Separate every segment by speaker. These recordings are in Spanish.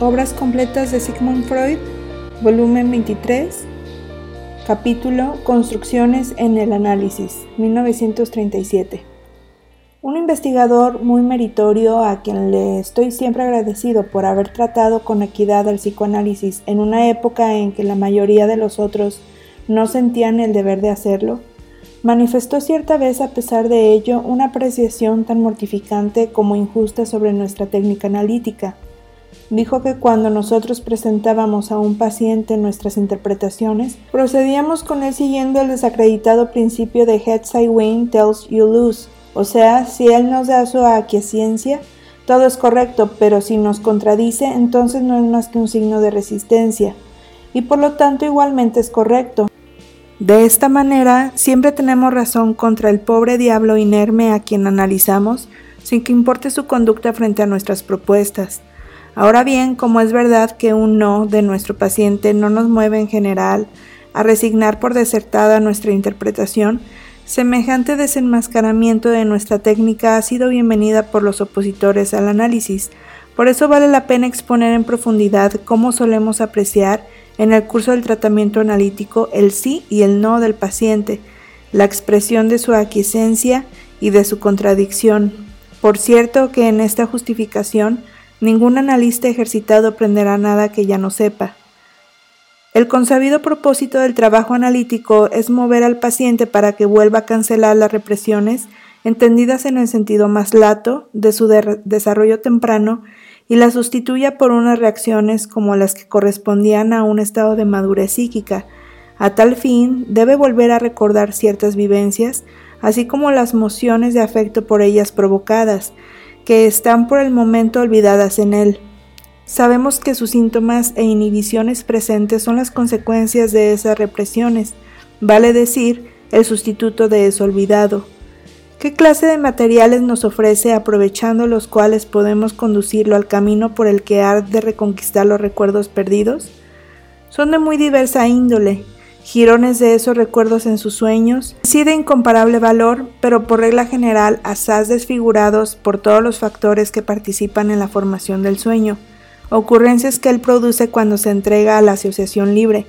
Speaker 1: Obras completas de Sigmund Freud, volumen 23, capítulo Construcciones en el análisis, 1937. Un investigador muy meritorio a quien le estoy siempre agradecido por haber tratado con equidad al psicoanálisis en una época en que la mayoría de los otros no sentían el deber de hacerlo, manifestó cierta vez a pesar de ello una apreciación tan mortificante como injusta sobre nuestra técnica analítica dijo que cuando nosotros presentábamos a un paciente nuestras interpretaciones, procedíamos con él siguiendo el desacreditado principio de Heads I win, tells you lose, o sea, si él nos da su aquiescencia, todo es correcto, pero si nos contradice, entonces no es más que un signo de resistencia, y por lo tanto igualmente es correcto. De esta manera, siempre tenemos razón contra el pobre diablo inerme a quien analizamos, sin que importe su conducta frente a nuestras propuestas. Ahora bien, como es verdad que un no de nuestro paciente no nos mueve en general a resignar por desertada nuestra interpretación, semejante desenmascaramiento de nuestra técnica ha sido bienvenida por los opositores al análisis. Por eso vale la pena exponer en profundidad cómo solemos apreciar en el curso del tratamiento analítico el sí y el no del paciente, la expresión de su aquiescencia y de su contradicción. Por cierto que en esta justificación Ningún analista ejercitado aprenderá nada que ya no sepa. El consabido propósito del trabajo analítico es mover al paciente para que vuelva a cancelar las represiones entendidas en el sentido más lato de su desarrollo temprano y las sustituya por unas reacciones como las que correspondían a un estado de madurez psíquica. A tal fin, debe volver a recordar ciertas vivencias, así como las mociones de afecto por ellas provocadas, que están por el momento olvidadas en él. Sabemos que sus síntomas e inhibiciones presentes son las consecuencias de esas represiones, vale decir, el sustituto de eso olvidado. ¿Qué clase de materiales nos ofrece aprovechando los cuales podemos conducirlo al camino por el que ha de reconquistar los recuerdos perdidos? Son de muy diversa índole, girones de esos recuerdos en sus sueños, sí de incomparable valor, pero por regla general asaz desfigurados por todos los factores que participan en la formación del sueño, ocurrencias que él produce cuando se entrega a la asociación libre,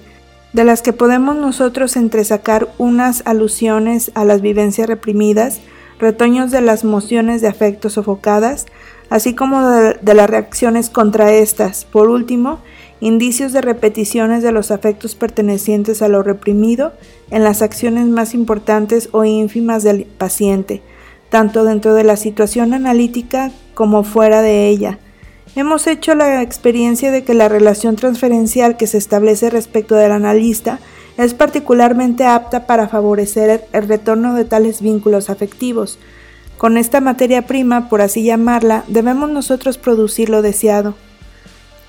Speaker 1: de las que podemos nosotros entresacar unas alusiones a las vivencias reprimidas, retoños de las mociones de afecto sofocadas, así como de, de las reacciones contra estas. Por último, indicios de repeticiones de los afectos pertenecientes a lo reprimido en las acciones más importantes o ínfimas del paciente, tanto dentro de la situación analítica como fuera de ella. Hemos hecho la experiencia de que la relación transferencial que se establece respecto del analista es particularmente apta para favorecer el retorno de tales vínculos afectivos. Con esta materia prima, por así llamarla, debemos nosotros producir lo deseado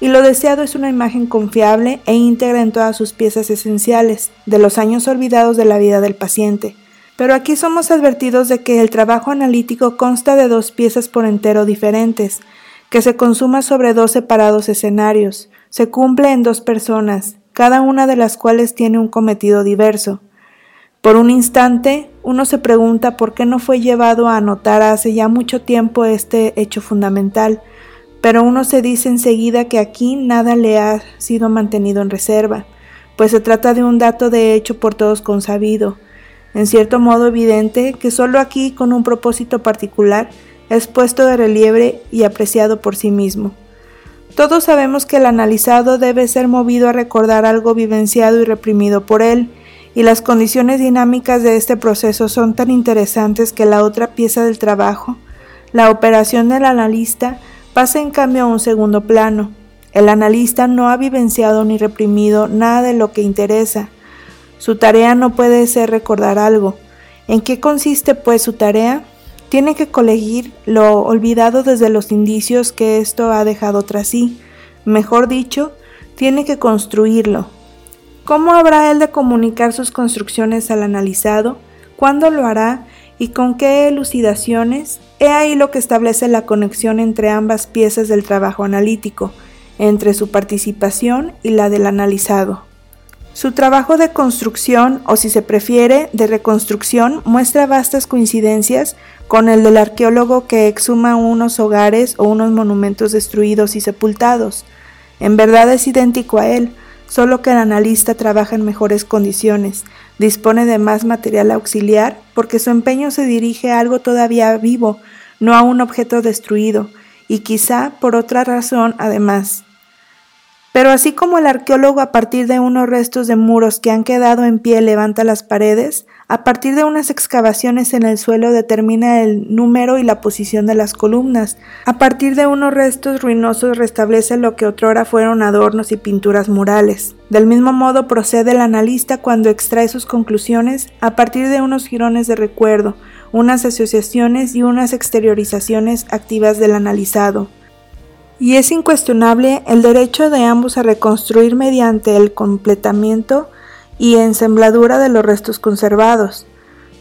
Speaker 1: y lo deseado es una imagen confiable e íntegra en todas sus piezas esenciales, de los años olvidados de la vida del paciente. Pero aquí somos advertidos de que el trabajo analítico consta de dos piezas por entero diferentes, que se consuma sobre dos separados escenarios, se cumple en dos personas, cada una de las cuales tiene un cometido diverso. Por un instante, uno se pregunta por qué no fue llevado a anotar hace ya mucho tiempo este hecho fundamental, pero uno se dice enseguida que aquí nada le ha sido mantenido en reserva, pues se trata de un dato de hecho por todos consabido, en cierto modo evidente que solo aquí con un propósito particular es puesto de relieve y apreciado por sí mismo. Todos sabemos que el analizado debe ser movido a recordar algo vivenciado y reprimido por él, y las condiciones dinámicas de este proceso son tan interesantes que la otra pieza del trabajo, la operación del analista, pasa en cambio a un segundo plano. El analista no ha vivenciado ni reprimido nada de lo que interesa. Su tarea no puede ser recordar algo. ¿En qué consiste pues su tarea? Tiene que colegir lo olvidado desde los indicios que esto ha dejado tras sí. Mejor dicho, tiene que construirlo. ¿Cómo habrá él de comunicar sus construcciones al analizado? ¿Cuándo lo hará? ¿Y con qué elucidaciones? He ahí lo que establece la conexión entre ambas piezas del trabajo analítico, entre su participación y la del analizado. Su trabajo de construcción, o si se prefiere, de reconstrucción, muestra vastas coincidencias con el del arqueólogo que exhuma unos hogares o unos monumentos destruidos y sepultados. En verdad es idéntico a él, solo que el analista trabaja en mejores condiciones, dispone de más material auxiliar porque su empeño se dirige a algo todavía vivo, no a un objeto destruido, y quizá por otra razón además. Pero así como el arqueólogo a partir de unos restos de muros que han quedado en pie levanta las paredes, a partir de unas excavaciones en el suelo determina el número y la posición de las columnas, a partir de unos restos ruinosos restablece lo que otrora fueron adornos y pinturas murales. Del mismo modo procede el analista cuando extrae sus conclusiones a partir de unos jirones de recuerdo, unas asociaciones y unas exteriorizaciones activas del analizado y es incuestionable el derecho de ambos a reconstruir mediante el completamiento y ensambladura de los restos conservados.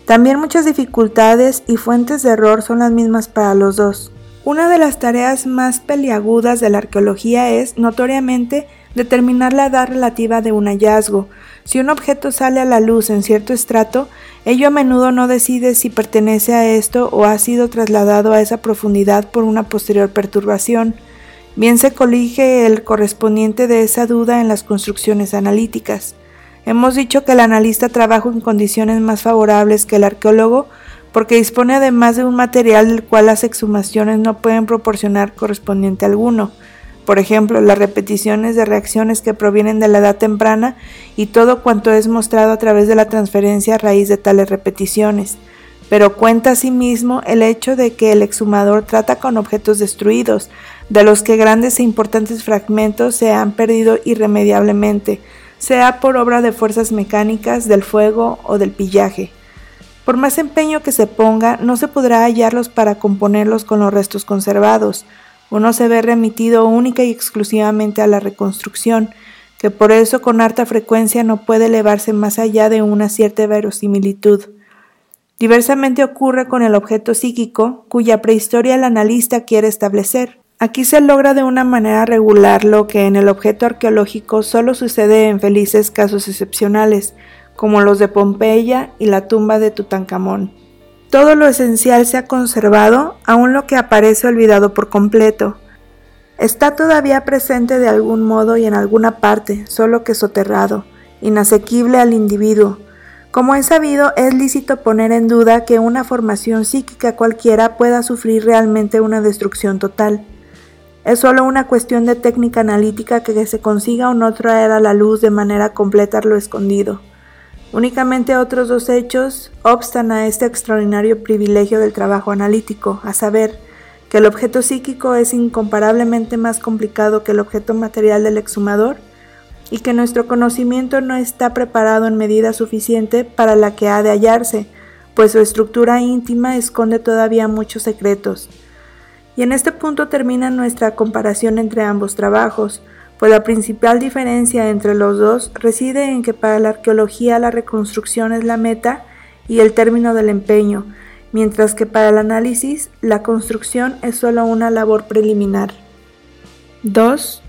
Speaker 1: También muchas dificultades y fuentes de error son las mismas para los dos. Una de las tareas más peliagudas de la arqueología es, notoriamente, determinar la edad relativa de un hallazgo. Si un objeto sale a la luz en cierto estrato, ello a menudo no decide si pertenece a esto o ha sido trasladado a esa profundidad por una posterior perturbación. Bien se colige el correspondiente de esa duda en las construcciones analíticas. Hemos dicho que el analista trabaja en condiciones más favorables que el arqueólogo porque dispone además de un material del cual las exhumaciones no pueden proporcionar correspondiente alguno. Por ejemplo, las repeticiones de reacciones que provienen de la edad temprana y todo cuanto es mostrado a través de la transferencia a raíz de tales repeticiones. Pero cuenta asimismo el hecho de que el exhumador trata con objetos destruidos, de los que grandes e importantes fragmentos se han perdido irremediablemente, sea por obra de fuerzas mecánicas, del fuego o del pillaje. Por más empeño que se ponga, no se podrá hallarlos para componerlos con los restos conservados. Uno se ve remitido única y exclusivamente a la reconstrucción, que por eso con harta frecuencia no puede elevarse más allá de una cierta verosimilitud. Diversamente ocurre con el objeto psíquico, cuya prehistoria el analista quiere establecer. Aquí se logra de una manera regular lo que en el objeto arqueológico solo sucede en felices casos excepcionales, como los de Pompeya y la tumba de Tutankamón. Todo lo esencial se ha conservado, aun lo que aparece olvidado por completo. Está todavía presente de algún modo y en alguna parte, solo que soterrado, inasequible al individuo. Como es sabido, es lícito poner en duda que una formación psíquica cualquiera pueda sufrir realmente una destrucción total. Es solo una cuestión de técnica analítica que se consiga o no traer a la luz de manera completa lo escondido. Únicamente otros dos hechos obstan a este extraordinario privilegio del trabajo analítico, a saber, que el objeto psíquico es incomparablemente más complicado que el objeto material del exhumador y que nuestro conocimiento no está preparado en medida suficiente para la que ha de hallarse, pues su estructura íntima esconde todavía muchos secretos. Y en este punto termina nuestra comparación entre ambos trabajos, pues la principal diferencia entre los dos reside en que para la arqueología la reconstrucción es la meta y el término del empeño, mientras que para el análisis la construcción es solo una labor preliminar. 2.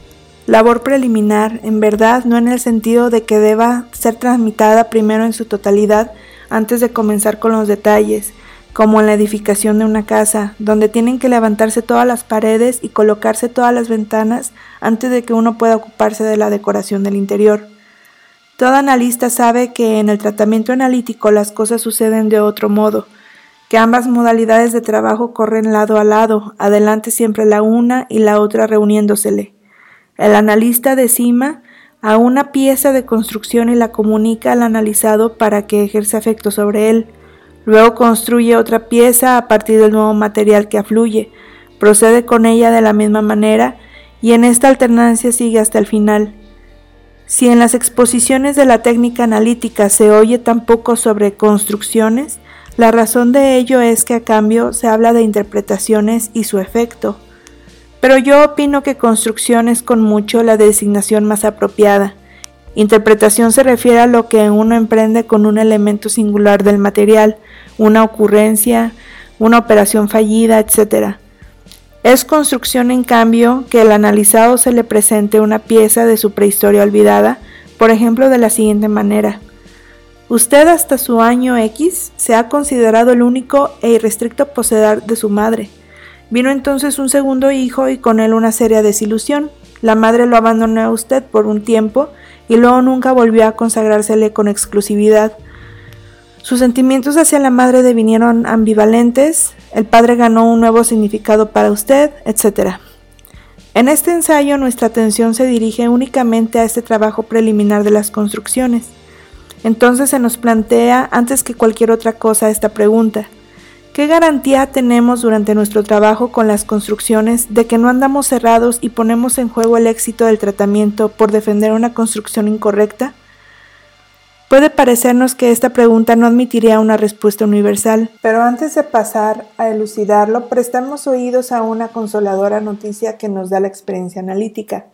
Speaker 1: Labor preliminar, en verdad no en el sentido de que deba ser transmitada primero en su totalidad antes de comenzar con los detalles, como en la edificación de una casa, donde tienen que levantarse todas las paredes y colocarse todas las ventanas antes de que uno pueda ocuparse de la decoración del interior. Todo analista sabe que en el tratamiento analítico las cosas suceden de otro modo, que ambas modalidades de trabajo corren lado a lado, adelante siempre la una y la otra reuniéndosele. El analista decima a una pieza de construcción y la comunica al analizado para que ejerza efecto sobre él, Luego construye otra pieza a partir del nuevo material que afluye, procede con ella de la misma manera y en esta alternancia sigue hasta el final. Si en las exposiciones de la técnica analítica se oye tan poco sobre construcciones, la razón de ello es que a cambio se habla de interpretaciones y su efecto. Pero yo opino que construcción es con mucho la designación más apropiada. Interpretación se refiere a lo que uno emprende con un elemento singular del material, una ocurrencia, una operación fallida, etc. Es construcción, en cambio, que el analizado se le presente una pieza de su prehistoria olvidada, por ejemplo, de la siguiente manera. Usted hasta su año X se ha considerado el único e irrestricto poseedor de su madre. Vino entonces un segundo hijo y con él una seria desilusión. La madre lo abandonó a usted por un tiempo y luego nunca volvió a consagrársele con exclusividad. Sus sentimientos hacia la madre devinieron ambivalentes, el padre ganó un nuevo significado para usted, etc. En este ensayo nuestra atención se dirige únicamente a este trabajo preliminar de las construcciones. Entonces se nos plantea antes que cualquier otra cosa esta pregunta. ¿Qué garantía tenemos durante nuestro trabajo con las construcciones de que no andamos cerrados y ponemos en juego el éxito del tratamiento por defender una construcción incorrecta? Puede parecernos que esta pregunta no admitiría una respuesta universal, pero antes de pasar a elucidarlo, prestamos oídos a una consoladora noticia que nos da la experiencia analítica.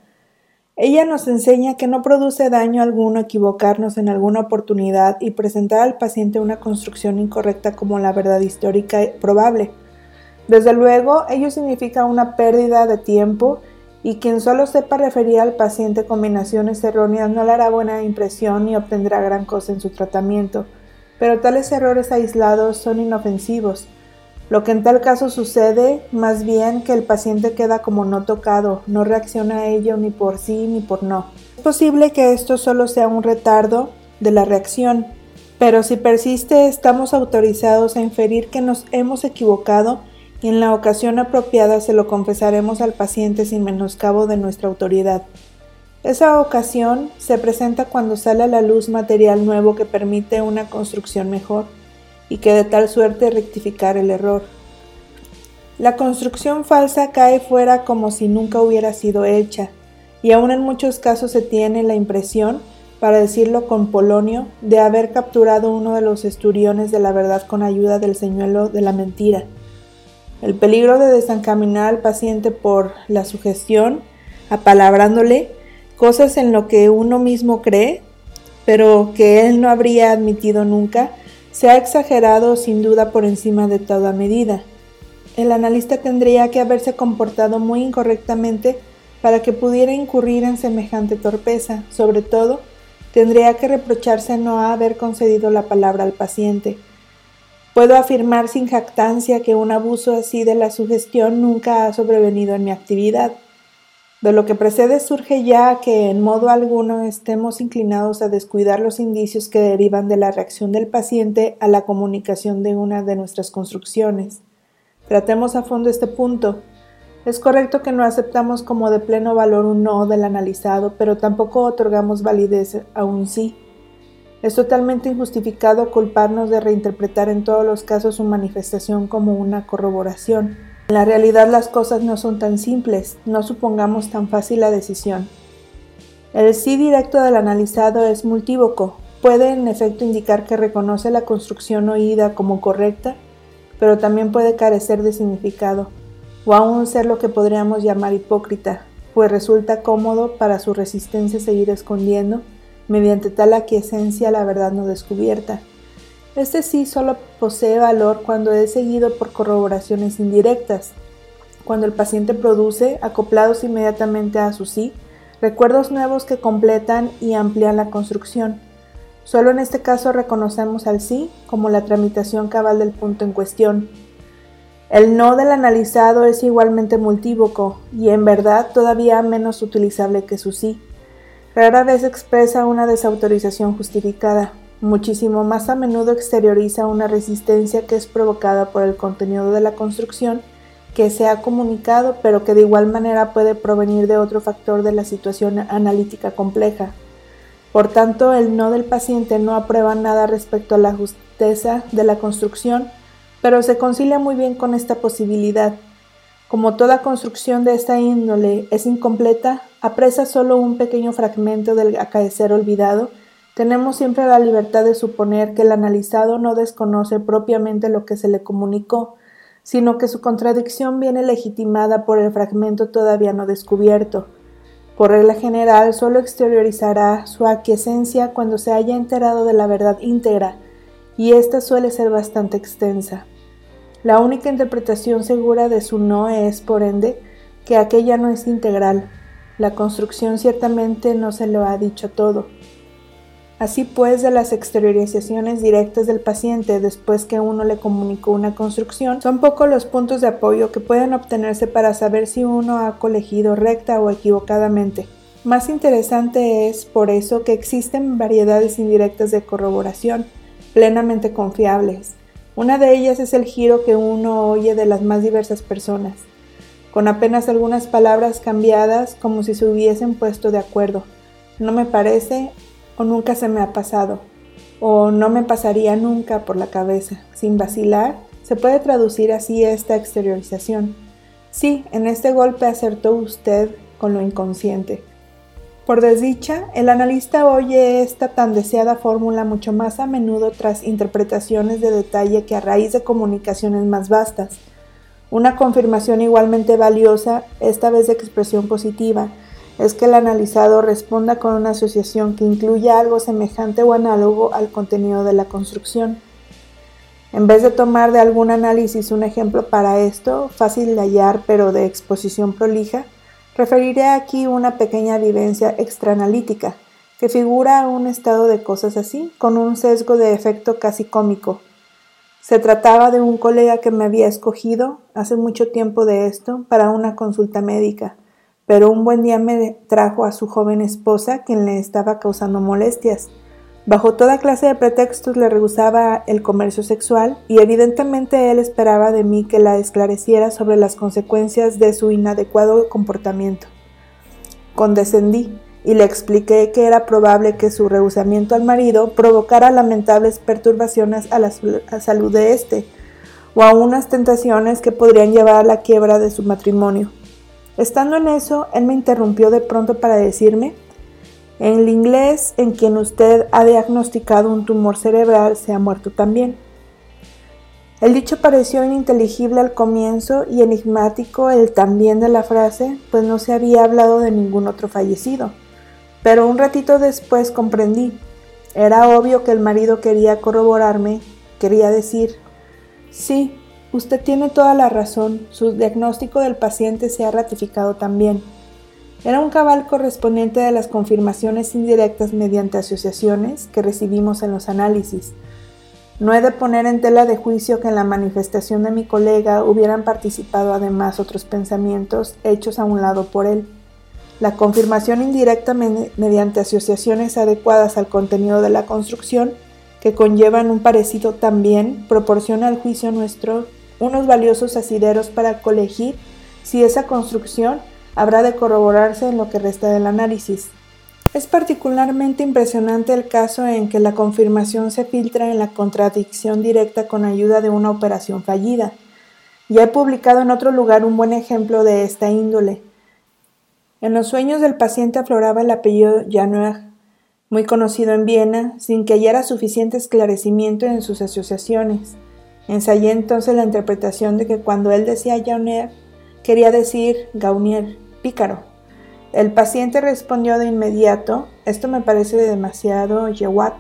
Speaker 1: Ella nos enseña que no produce daño alguno equivocarnos en alguna oportunidad y presentar al paciente una construcción incorrecta como la verdad histórica probable. Desde luego, ello significa una pérdida de tiempo y quien solo sepa referir al paciente combinaciones erróneas no le hará buena impresión ni obtendrá gran cosa en su tratamiento. Pero tales errores aislados son inofensivos lo que en tal caso sucede, más bien que el paciente queda como no tocado, no reacciona a ello ni por sí ni por no. Es posible que esto solo sea un retardo de la reacción, pero si persiste estamos autorizados a inferir que nos hemos equivocado y en la ocasión apropiada se lo confesaremos al paciente sin menoscabo de nuestra autoridad. Esa ocasión se presenta cuando sale a la luz material nuevo que permite una construcción mejor y que de tal suerte rectificar el error. La construcción falsa cae fuera como si nunca hubiera sido hecha, y aún en muchos casos se tiene la impresión, para decirlo con Polonio, de haber capturado uno de los esturiones de la verdad con ayuda del señuelo de la mentira. El peligro de desencaminar al paciente por la sugestión, apalabrándole cosas en lo que uno mismo cree, pero que él no habría admitido nunca, se ha exagerado sin duda por encima de toda medida. El analista tendría que haberse comportado muy incorrectamente para que pudiera incurrir en semejante torpeza. Sobre todo, tendría que reprocharse no haber concedido la palabra al paciente. Puedo afirmar sin jactancia que un abuso así de la sugestión nunca ha sobrevenido en mi actividad. De lo que precede surge ya que en modo alguno estemos inclinados a descuidar los indicios que derivan de la reacción del paciente a la comunicación de una de nuestras construcciones. Tratemos a fondo este punto. Es correcto que no aceptamos como de pleno valor un no del analizado, pero tampoco otorgamos validez a un sí. Es totalmente injustificado culparnos de reinterpretar en todos los casos su manifestación como una corroboración. En la realidad las cosas no son tan simples, no supongamos tan fácil la decisión. El sí directo del analizado es multívoco, puede en efecto indicar que reconoce la construcción oída como correcta, pero también puede carecer de significado, o aún ser lo que podríamos llamar hipócrita, pues resulta cómodo para su resistencia seguir escondiendo, mediante tal aquiescencia, la verdad no descubierta. Este sí solo posee valor cuando es seguido por corroboraciones indirectas, cuando el paciente produce, acoplados inmediatamente a su sí, recuerdos nuevos que completan y amplían la construcción. Solo en este caso reconocemos al sí como la tramitación cabal del punto en cuestión. El no del analizado es igualmente multívoco y en verdad todavía menos utilizable que su sí. Rara vez expresa una desautorización justificada muchísimo más a menudo exterioriza una resistencia que es provocada por el contenido de la construcción que se ha comunicado, pero que de igual manera puede provenir de otro factor de la situación analítica compleja. Por tanto, el no del paciente no aprueba nada respecto a la justeza de la construcción, pero se concilia muy bien con esta posibilidad. Como toda construcción de esta índole es incompleta, apresa solo un pequeño fragmento del acaecer olvidado, tenemos siempre la libertad de suponer que el analizado no desconoce propiamente lo que se le comunicó, sino que su contradicción viene legitimada por el fragmento todavía no descubierto. Por regla general, solo exteriorizará su aquiescencia cuando se haya enterado de la verdad íntegra, y ésta suele ser bastante extensa. La única interpretación segura de su no es, por ende, que aquella no es integral. La construcción ciertamente no se lo ha dicho todo. Así pues, de las exteriorizaciones directas del paciente después que uno le comunicó una construcción, son pocos los puntos de apoyo que pueden obtenerse para saber si uno ha colegido recta o equivocadamente. Más interesante es, por eso, que existen variedades indirectas de corroboración, plenamente confiables. Una de ellas es el giro que uno oye de las más diversas personas, con apenas algunas palabras cambiadas como si se hubiesen puesto de acuerdo. No me parece o nunca se me ha pasado, o no me pasaría nunca por la cabeza. Sin vacilar, se puede traducir así esta exteriorización. Sí, en este golpe acertó usted con lo inconsciente. Por desdicha, el analista oye esta tan deseada fórmula mucho más a menudo tras interpretaciones de detalle que a raíz de comunicaciones más vastas. Una confirmación igualmente valiosa, esta vez de expresión positiva, es que el analizado responda con una asociación que incluya algo semejante o análogo al contenido de la construcción. En vez de tomar de algún análisis un ejemplo para esto, fácil de hallar pero de exposición prolija, referiré aquí una pequeña vivencia extraanalítica que figura un estado de cosas así, con un sesgo de efecto casi cómico. Se trataba de un colega que me había escogido hace mucho tiempo de esto para una consulta médica pero un buen día me trajo a su joven esposa, quien le estaba causando molestias. Bajo toda clase de pretextos le rehusaba el comercio sexual y evidentemente él esperaba de mí que la esclareciera sobre las consecuencias de su inadecuado comportamiento. Condescendí y le expliqué que era probable que su rehusamiento al marido provocara lamentables perturbaciones a la salud de éste, o a unas tentaciones que podrían llevar a la quiebra de su matrimonio. Estando en eso, él me interrumpió de pronto para decirme, en el inglés en quien usted ha diagnosticado un tumor cerebral se ha muerto también. El dicho pareció ininteligible al comienzo y enigmático el también de la frase, pues no se había hablado de ningún otro fallecido. Pero un ratito después comprendí. Era obvio que el marido quería corroborarme, quería decir, sí, Usted tiene toda la razón, su diagnóstico del paciente se ha ratificado también. Era un cabal correspondiente de las confirmaciones indirectas mediante asociaciones que recibimos en los análisis. No he de poner en tela de juicio que en la manifestación de mi colega hubieran participado además otros pensamientos hechos a un lado por él. La confirmación indirecta mediante asociaciones adecuadas al contenido de la construcción, que conllevan un parecido también, proporciona al juicio nuestro unos valiosos asideros para colegir si esa construcción habrá de corroborarse en lo que resta del análisis. Es particularmente impresionante el caso en que la confirmación se filtra en la contradicción directa con ayuda de una operación fallida. Ya he publicado en otro lugar un buen ejemplo de esta índole. En los sueños del paciente afloraba el apellido Januer, muy conocido en Viena, sin que hallara suficiente esclarecimiento en sus asociaciones. Ensayé entonces la interpretación de que cuando él decía Jaunier, quería decir Gaunier, El paciente respondió de inmediato, esto me parece demasiado Yewat,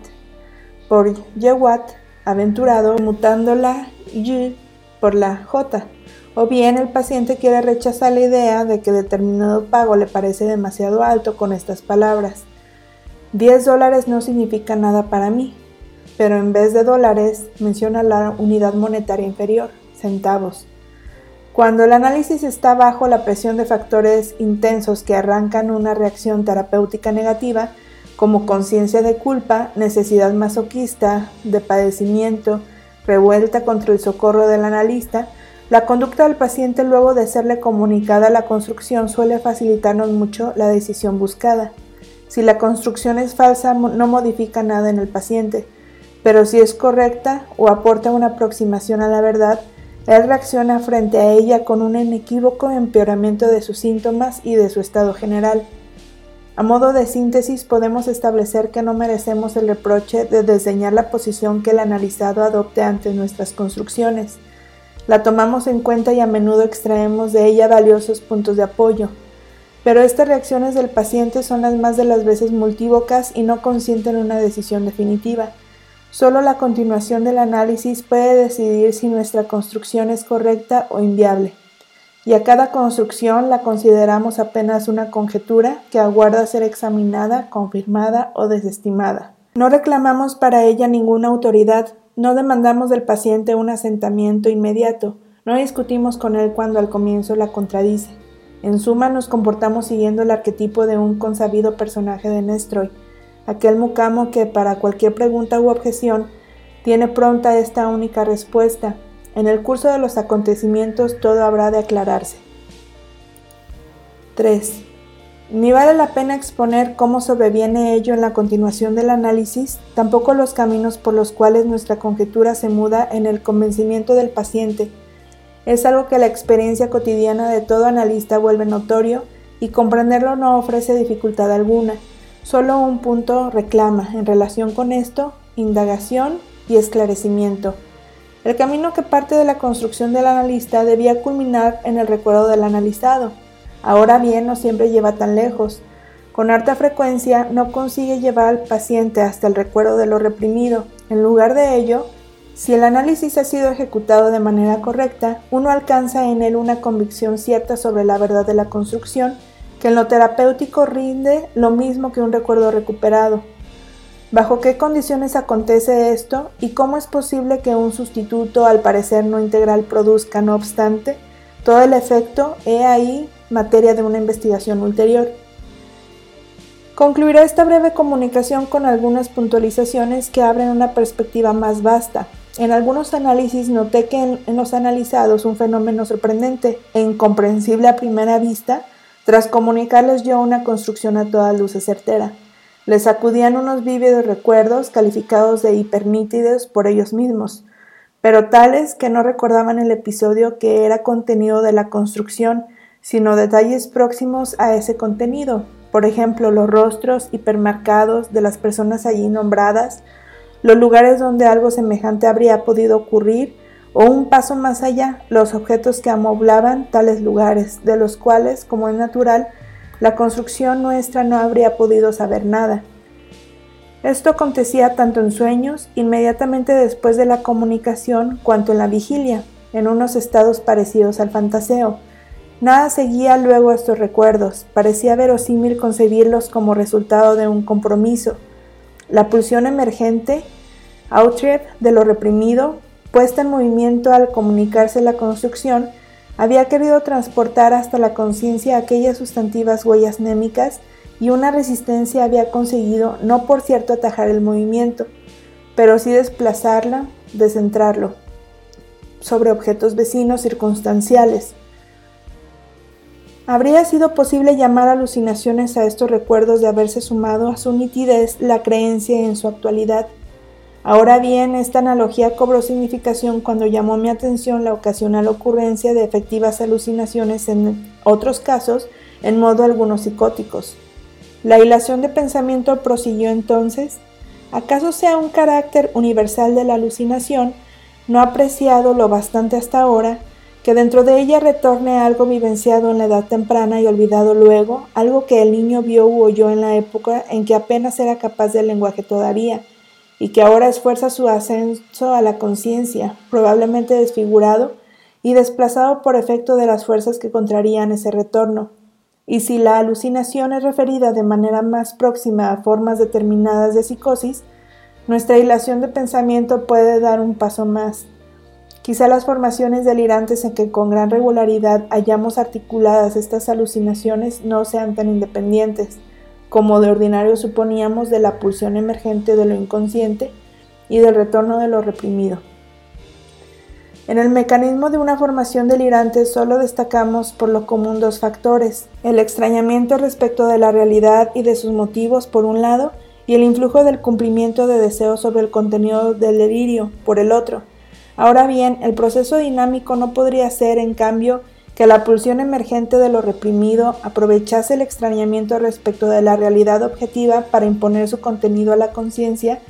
Speaker 1: por Yewat, aventurado, mutando la Y por la J. O bien el paciente quiere rechazar la idea de que determinado pago le parece demasiado alto con estas palabras. 10 dólares no significa nada para mí, pero en vez de dólares menciona la unidad monetaria inferior, centavos. Cuando el análisis está bajo la presión de factores intensos que arrancan una reacción terapéutica negativa, como conciencia de culpa, necesidad masoquista, de padecimiento, revuelta contra el socorro del analista, la conducta del paciente luego de serle comunicada la construcción suele facilitarnos mucho la decisión buscada. Si la construcción es falsa, no modifica nada en el paciente, pero si es correcta o aporta una aproximación a la verdad, él reacciona frente a ella con un inequívoco empeoramiento de sus síntomas y de su estado general. A modo de síntesis podemos establecer que no merecemos el reproche de desdeñar la posición que el analizado adopte ante nuestras construcciones. La tomamos en cuenta y a menudo extraemos de ella valiosos puntos de apoyo. Pero estas reacciones del paciente son las más de las veces multívocas y no consienten una decisión definitiva. Solo la continuación del análisis puede decidir si nuestra construcción es correcta o inviable, y a cada construcción la consideramos apenas una conjetura que aguarda ser examinada, confirmada o desestimada. No reclamamos para ella ninguna autoridad, no demandamos del paciente un asentamiento inmediato, no discutimos con él cuando al comienzo la contradice. En suma, nos comportamos siguiendo el arquetipo de un consabido personaje de Nestroy, aquel mucamo que para cualquier pregunta u objeción tiene pronta esta única respuesta. En el curso de los acontecimientos todo habrá de aclararse. 3. Ni vale la pena exponer cómo sobreviene ello en la continuación del análisis, tampoco los caminos por los cuales nuestra conjetura se muda en el convencimiento del paciente. Es algo que la experiencia cotidiana de todo analista vuelve notorio y comprenderlo no ofrece dificultad alguna. Solo un punto reclama en relación con esto, indagación y esclarecimiento. El camino que parte de la construcción del analista debía culminar en el recuerdo del analizado Ahora bien, no siempre lleva tan lejos. Con harta frecuencia no consigue llevar al paciente hasta el recuerdo de lo reprimido. En lugar de ello, si el análisis ha sido ejecutado de manera correcta, uno alcanza en él una convicción cierta sobre la verdad de la construcción, que en lo terapéutico rinde lo mismo que un recuerdo recuperado. ¿Bajo qué condiciones acontece esto y cómo es posible que un sustituto al parecer no integral produzca, no obstante, todo el efecto? He ahí materia de una investigación ulterior. Concluiré esta breve comunicación con algunas puntualizaciones que abren una perspectiva más vasta. En algunos análisis noté que en, los analizados un fenómeno sorprendente e incomprensible a primera vista, tras comunicarles yo una construcción a todas luces certera. Les sacudían unos vívidos recuerdos calificados de hipernítidos por ellos mismos, pero tales que no recordaban el episodio que era contenido de la construcción sino detalles próximos a ese contenido, por ejemplo, los rostros hipermarcados de las personas allí nombradas, los lugares donde algo semejante habría podido ocurrir, o un paso más allá, los objetos que amoblaban tales lugares, de los cuales, como es natural, la construcción nuestra no habría podido saber nada. Esto acontecía tanto en sueños, inmediatamente después de la comunicación, cuanto en la vigilia, en unos estados parecidos al fantaseo. Nada seguía luego estos recuerdos, parecía verosímil concebirlos como resultado de un compromiso. La pulsión emergente, outrep de lo reprimido, puesta en movimiento al comunicarse la construcción, había querido transportar hasta la conciencia aquellas sustantivas huellas némicas y una resistencia había conseguido no por cierto atajar el movimiento, pero sí desplazarla, descentrarlo sobre objetos vecinos circunstanciales. Habría sido posible llamar alucinaciones a estos recuerdos de haberse sumado a su nitidez la creencia en su actualidad. Ahora bien, esta analogía cobró significación cuando llamó mi atención la ocasional ocurrencia de efectivas alucinaciones en otros casos, en modo algunos psicóticos. La hilación de pensamiento prosiguió entonces. ¿Acaso sea un carácter universal de la alucinación, no apreciado lo bastante hasta ahora, que dentro de ella retorne algo vivenciado en la edad temprana y olvidado luego, algo que el niño vio u oyó en la época en que apenas era capaz del lenguaje todavía, y que ahora esfuerza su ascenso a la conciencia, probablemente desfigurado y desplazado por efecto de las fuerzas que contrarían ese retorno. Y si la alucinación es referida de manera más próxima a formas determinadas de psicosis, nuestra hilación de pensamiento puede dar un paso más Quizá las formaciones delirantes en que con gran regularidad hayamos articuladas estas alucinaciones no sean tan independientes, como de ordinario suponíamos de la pulsión emergente de lo inconsciente y del retorno de lo reprimido. En el mecanismo de una formación delirante solo destacamos por lo común dos factores, el extrañamiento respecto de la realidad y de sus motivos por un lado, y el influjo del cumplimiento de deseos sobre el contenido del delirio por el otro, Ahora bien, el proceso dinámico no podría ser, en cambio, que la pulsión emergente de lo reprimido aprovechase el extrañamiento respecto de la realidad objetiva para imponer su contenido a la conciencia,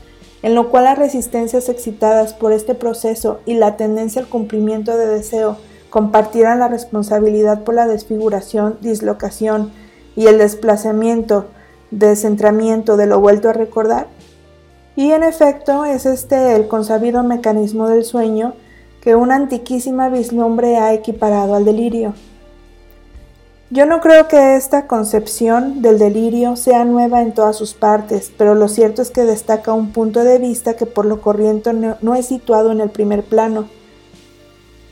Speaker 1: en lo cual las resistencias excitadas por este proceso y la tendencia al cumplimiento de deseo compartieran la responsabilidad por la desfiguración, dislocación y el desplazamiento, descentramiento de lo vuelto a recordar, y en efecto es este el consabido mecanismo del sueño que una antiquísima vislumbre ha equiparado al delirio. Yo no creo que esta concepción del delirio sea nueva en todas sus partes, pero lo cierto es que destaca un punto de vista que por lo corriente no, es situado en el primer plano.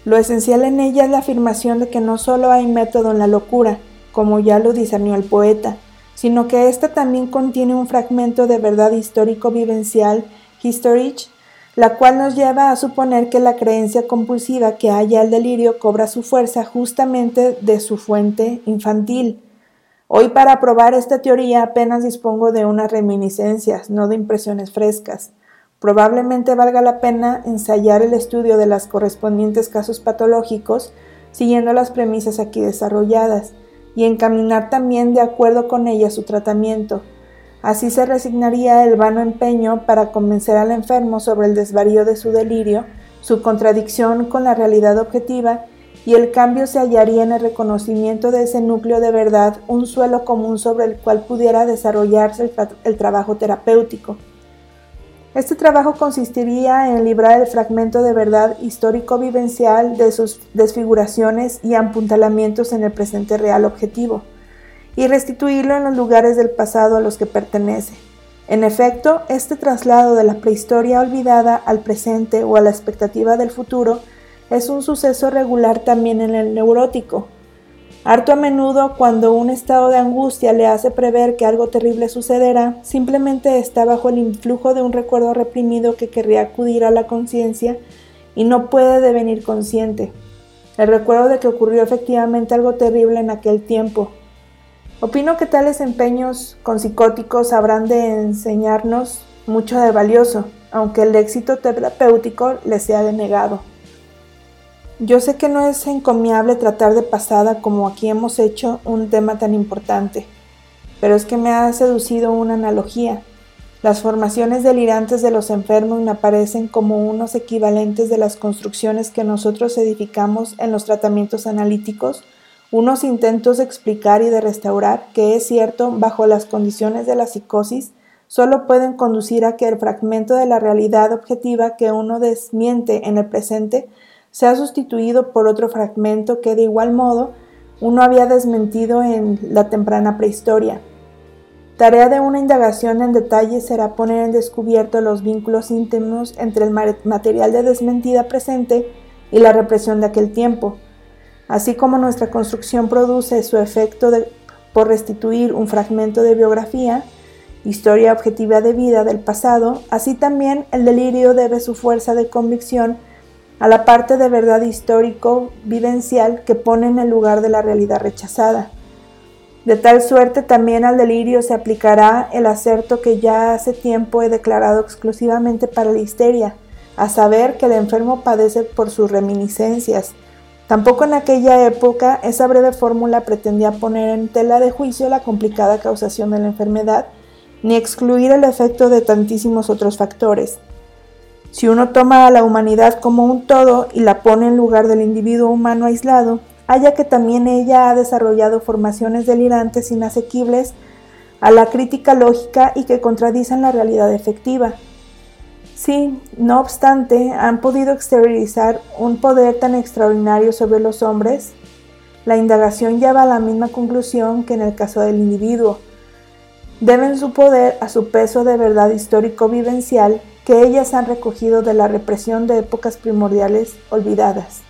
Speaker 1: Lo esencial en ella es la afirmación de que no solo hay método en la locura, como ya lo discernió el poeta, sino que ésta también contiene un fragmento de verdad histórico vivencial, historic, la cual nos lleva a suponer que la creencia compulsiva que haya el delirio cobra su fuerza justamente de su fuente infantil. Hoy para probar esta teoría apenas dispongo de unas reminiscencias, no de impresiones frescas. Probablemente valga la pena ensayar el estudio de los correspondientes casos patológicos siguiendo las premisas aquí desarrolladas y encaminar también de acuerdo con ellas su tratamiento, Así se resignaría el vano empeño para convencer al enfermo sobre el desvarío de su delirio, su contradicción con la realidad objetiva, y el cambio se hallaría en el reconocimiento de ese núcleo de verdad, un suelo común sobre el cual pudiera desarrollarse el, trabajo terapéutico. Este trabajo consistiría en librar el fragmento de verdad histórico-vivencial de sus desfiguraciones y apuntalamientos en el presente real objetivo y restituirlo en los lugares del pasado a los que pertenece. En efecto, este traslado de la prehistoria olvidada al presente o a la expectativa del futuro es un suceso regular también en el neurótico. Harto a menudo, cuando un estado de angustia le hace prever que algo terrible sucederá, simplemente está bajo el influjo de un recuerdo reprimido que querría acudir a la conciencia y no puede devenir consciente. El recuerdo de que ocurrió efectivamente algo terrible en aquel tiempo, Opino que tales empeños con psicóticos habrán de enseñarnos mucho de valioso, aunque el éxito terapéutico les sea denegado. Yo sé que no es encomiable tratar de pasada como aquí hemos hecho un tema tan importante, pero es que me ha seducido una analogía. Las formaciones delirantes de los enfermos me aparecen como unos equivalentes de las construcciones que nosotros edificamos en los tratamientos analíticos unos intentos de explicar y de restaurar que es cierto bajo las condiciones de la psicosis solo pueden conducir a que el fragmento de la realidad objetiva que uno desmiente en el presente sea sustituido por otro fragmento que de igual modo uno había desmentido en la temprana prehistoria. Tarea de una indagación en detalle será poner en descubierto los vínculos íntimos entre el material de desmentida presente y la represión de aquel tiempo, Así como nuestra construcción produce su efecto por restituir un fragmento de biografía, historia objetiva de vida del pasado, así también el delirio debe su fuerza de convicción a la parte de verdad histórico vivencial que pone en el lugar de la realidad rechazada. De tal suerte también al delirio se aplicará el acerto que ya hace tiempo he declarado exclusivamente para la histeria, a saber que el enfermo padece por sus reminiscencias, Tampoco en aquella época esa breve fórmula pretendía poner en tela de juicio la complicada causación de la enfermedad, ni excluir el efecto de tantísimos otros factores. Si uno toma a la humanidad como un todo y la pone en lugar del individuo humano aislado, haya que también ella ha desarrollado formaciones delirantes inasequibles a la crítica lógica y que contradicen la realidad efectiva. Sí, no obstante, han podido exteriorizar un poder tan extraordinario sobre los hombres. La indagación lleva a la misma conclusión que en el caso del individuo. Deben su poder a su peso de verdad histórico vivencial que ellas han recogido de la represión de épocas primordiales olvidadas.